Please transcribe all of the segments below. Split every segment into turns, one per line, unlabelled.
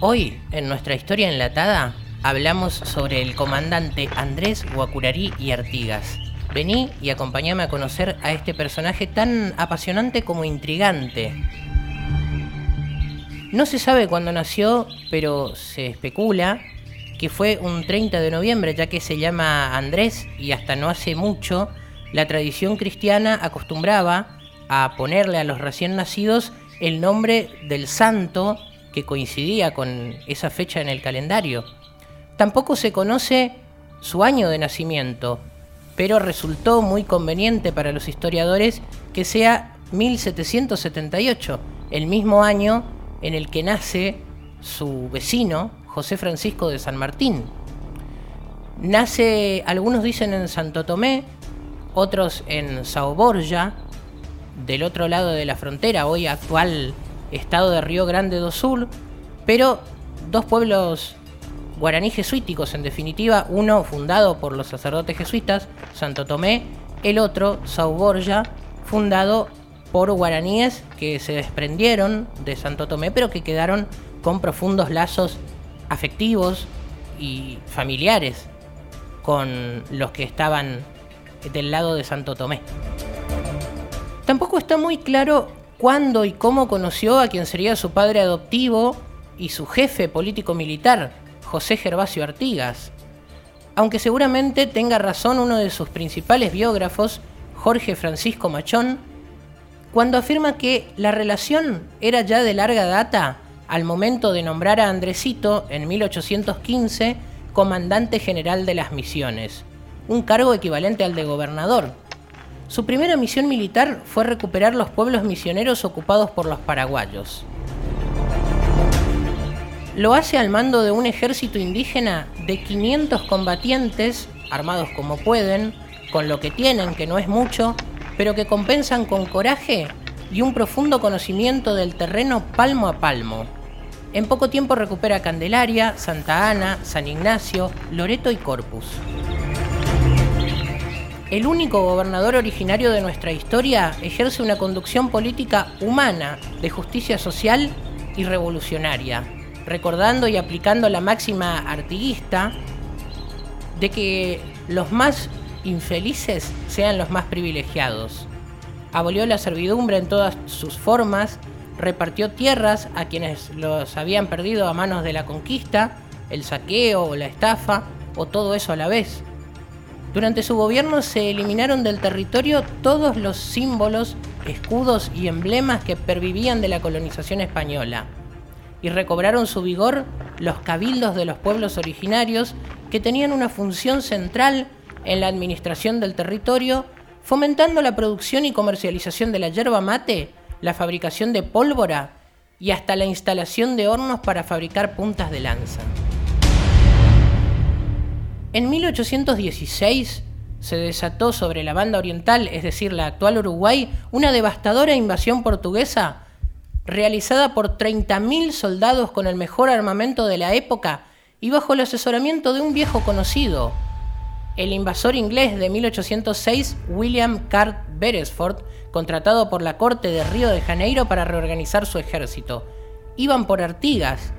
Hoy, en nuestra historia enlatada, hablamos sobre el comandante Andrés Guacurarí y Artigas. Vení y acompáñame a conocer a este personaje tan apasionante como intrigante. No se sabe cuándo nació, pero se especula que fue un 30 de noviembre, ya que se llama Andrés y hasta no hace mucho la tradición cristiana acostumbraba a ponerle a los recién nacidos el nombre del santo que coincidía con esa fecha en el calendario. Tampoco se conoce su año de nacimiento, pero resultó muy conveniente para los historiadores que sea 1778, el mismo año en el que nace su vecino, José Francisco de San Martín. Nace, algunos dicen en Santo Tomé, otros en Sao Borja, del otro lado de la frontera, hoy actual estado de Río Grande do Sul, pero dos pueblos guaraní jesuíticos en definitiva, uno fundado por los sacerdotes jesuitas, Santo Tomé, el otro, Sao Borja, fundado por guaraníes que se desprendieron de Santo Tomé, pero que quedaron con profundos lazos afectivos y familiares con los que estaban del lado de Santo Tomé. Tampoco está muy claro cuándo y cómo conoció a quien sería su padre adoptivo y su jefe político-militar, José Gervasio Artigas. Aunque seguramente tenga razón uno de sus principales biógrafos, Jorge Francisco Machón, cuando afirma que la relación era ya de larga data al momento de nombrar a Andresito en 1815 comandante general de las misiones, un cargo equivalente al de gobernador. Su primera misión militar fue recuperar los pueblos misioneros ocupados por los paraguayos lo hace al mando de un ejército indígena de 500 combatientes, armados como pueden, con lo que tienen, que no es mucho, pero que compensan con coraje y un profundo conocimiento del terreno palmo a palmo. En poco tiempo recupera Candelaria, Santa Ana, San Ignacio, Loreto y Corpus. El único gobernador originario de nuestra historia ejerce una conducción política humana, de justicia social y revolucionaria, recordando y aplicando la máxima artiguista de que los más infelices sean los más privilegiados. Abolió la servidumbre en todas sus formas, repartió tierras a quienes los habían perdido a manos de la conquista, el saqueo o la estafa, o todo eso a la vez. Durante su gobierno se eliminaron del territorio todos los símbolos, escudos y emblemas que pervivían de la colonización española y recobraron su vigor los cabildos de los pueblos originarios que tenían una función central en la administración del territorio, fomentando la producción y comercialización de la yerba mate, la fabricación de pólvora y hasta la instalación de hornos para fabricar puntas de lanza. En 1816 se desató sobre la banda oriental, es decir, la actual Uruguay, una devastadora invasión portuguesa realizada por 30.000 soldados con el mejor armamento de la época y bajo el asesoramiento de un viejo conocido, el invasor inglés de 1806 William Cart Beresford, contratado por la corte de Río de Janeiro para reorganizar su ejército. Iban por Artigas,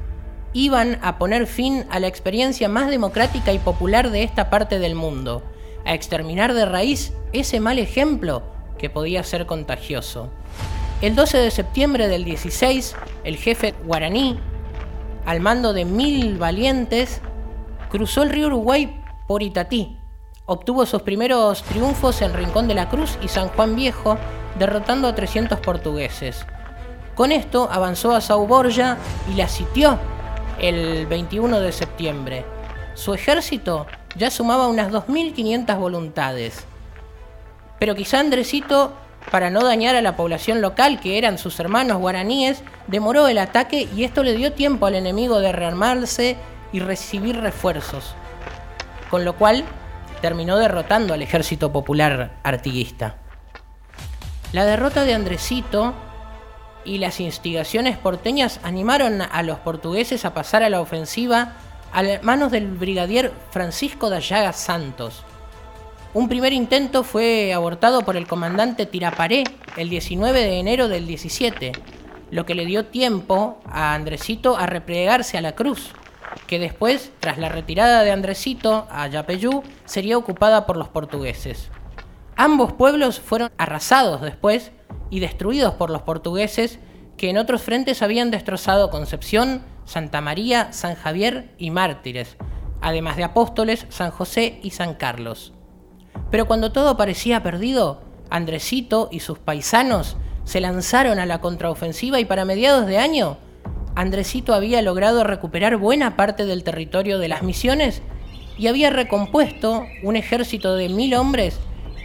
iban a poner fin a la experiencia más democrática y popular de esta parte del mundo, a exterminar de raíz ese mal ejemplo que podía ser contagioso. El 12 de septiembre del 16, el jefe guaraní, al mando de mil valientes, cruzó el río Uruguay por Itatí. Obtuvo sus primeros triunfos en Rincón de la Cruz y San Juan Viejo, derrotando a 300 portugueses. Con esto avanzó a Sao Borja y la sitió el 21 de septiembre. Su ejército ya sumaba unas 2.500 voluntades. Pero quizá Andresito para no dañar a la población local, que eran sus hermanos guaraníes, demoró el ataque y esto le dio tiempo al enemigo de rearmarse y recibir refuerzos, con lo cual terminó derrotando al ejército popular artiguista. La derrota de Andresito y las instigaciones porteñas animaron a los portugueses a pasar a la ofensiva a manos del brigadier Francisco de Allaga Santos, un primer intento fue abortado por el comandante Tiraparé el 19 de enero del 17. lo que le dio tiempo a Andresito a replegarse a la cruz, que después, tras la retirada de Andresito a Yapeyú, sería ocupada por los portugueses. Ambos pueblos fueron arrasados después y destruidos por los portugueses que en otros frentes habían destrozado Concepción, Santa María, San Javier y Mártires, además de Apóstoles, San José y San Carlos. Pero cuando todo parecía perdido, Andresito y sus paisanos se lanzaron a la contraofensiva y para mediados de año, Andresito había logrado recuperar buena parte del territorio de las misiones y había recompuesto un ejército de mil hombres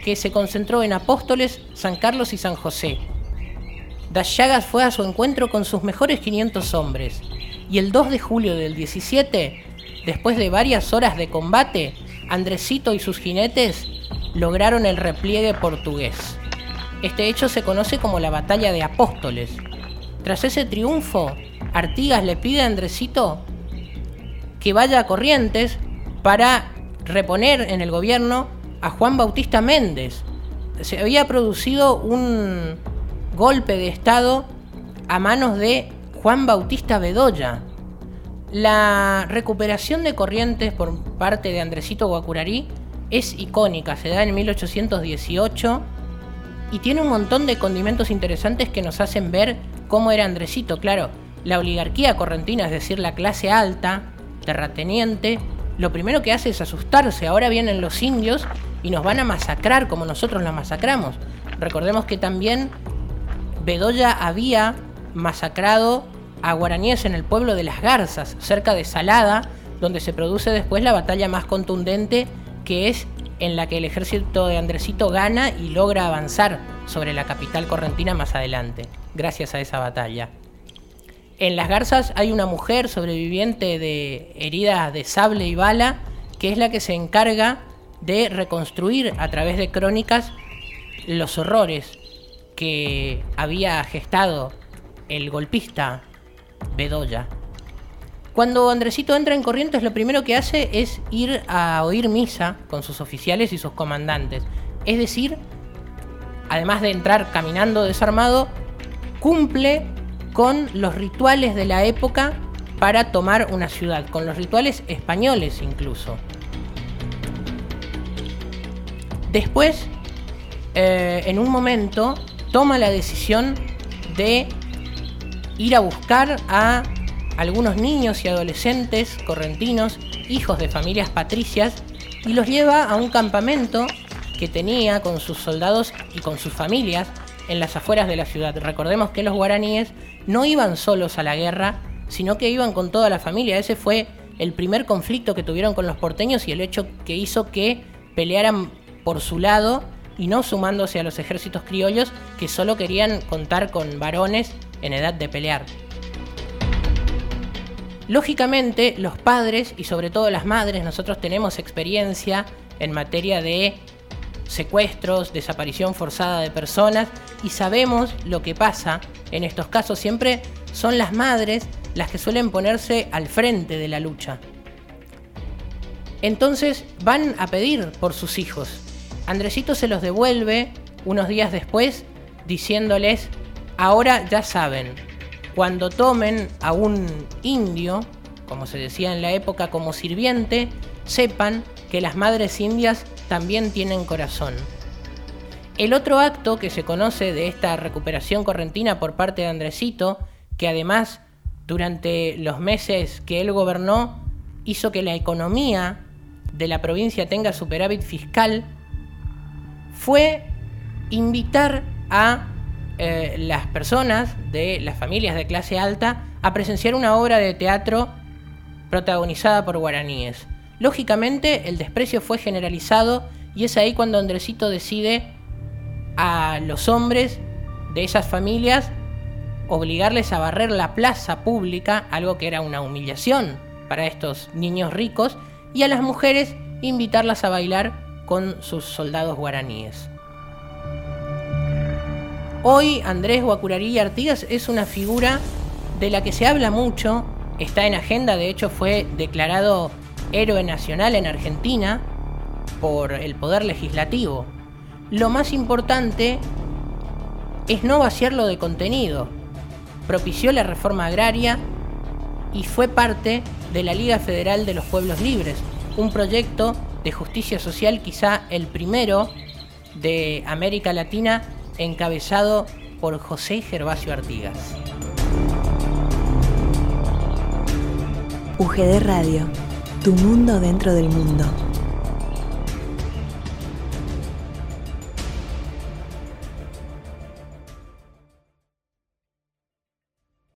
que se concentró en Apóstoles, San Carlos y San José. Das Llagas fue a su encuentro con sus mejores 500 hombres y el 2 de julio del 17, después de varias horas de combate, Andresito y sus jinetes lograron el repliegue portugués. Este hecho se conoce como la Batalla de Apóstoles. Tras ese triunfo, Artigas le pide a Andresito que vaya a Corrientes para reponer en el gobierno a Juan Bautista Méndez. Se había producido un golpe de Estado a manos de Juan Bautista Bedoya. La recuperación de Corrientes por parte de Andresito Guacurarí es icónica, se da en 1818 y tiene un montón de condimentos interesantes que nos hacen ver cómo era Andresito. Claro, la oligarquía correntina, es decir, la clase alta, terrateniente, lo primero que hace es asustarse. Ahora vienen los indios y nos van a masacrar como nosotros los masacramos. Recordemos que también Bedoya había masacrado a guaraníes en el pueblo de Las Garzas, cerca de Salada, donde se produce después la batalla más contundente que es en la que el ejército de Andresito gana y logra avanzar sobre la capital correntina más adelante, gracias a esa batalla. En Las Garzas hay una mujer sobreviviente de heridas de sable y bala, que es la que se encarga de reconstruir a través de crónicas los horrores que había gestado el golpista Bedoya cuando Andresito entra en Corrientes, lo primero que hace es ir a oír misa con sus oficiales y sus comandantes. Es decir, además de entrar caminando desarmado, cumple con los rituales de la época para tomar una ciudad, con los rituales españoles incluso. Después, eh, en un momento, toma la decisión de ir a buscar a algunos niños y adolescentes correntinos, hijos de familias patricias, y los lleva a un campamento que tenía con sus soldados y con sus familias en las afueras de la ciudad. Recordemos que los guaraníes no iban solos a la guerra, sino que iban con toda la familia. Ese fue el primer conflicto que tuvieron con los porteños y el hecho que hizo que pelearan por su lado y no sumándose a los ejércitos criollos que solo querían contar con varones en edad de pelear. Lógicamente, los padres y sobre todo las madres, nosotros tenemos experiencia en materia de secuestros, desaparición forzada de personas y sabemos lo que pasa en estos casos. Siempre son las madres las que suelen ponerse al frente de la lucha. Entonces van a pedir por sus hijos. Andresito se los devuelve unos días después diciéndoles, ahora ya saben, cuando tomen a un indio, como se decía en la época, como sirviente, sepan que las madres indias también tienen corazón. El otro acto que se conoce de esta recuperación correntina por parte de Andresito, que además durante los meses que él gobernó hizo que la economía de la provincia tenga superávit fiscal, fue invitar a eh, las personas de las familias de clase alta a presenciar una obra de teatro protagonizada por guaraníes. Lógicamente el desprecio fue generalizado y es ahí cuando Andresito decide a los hombres de esas familias obligarles a barrer la plaza pública, algo que era una humillación para estos niños ricos, y a las mujeres invitarlas a bailar con sus soldados guaraníes. Hoy Andrés Guacurarí Artigas es una figura de la que se habla mucho, está en agenda, de hecho fue declarado héroe nacional en Argentina por el Poder Legislativo. Lo más importante es no vaciarlo de contenido. propició la reforma agraria y fue parte de la Liga Federal de los Pueblos Libres, un proyecto de justicia social quizá el primero de América Latina encabezado por José Gervasio Artigas.
UGD Radio, tu mundo dentro del mundo.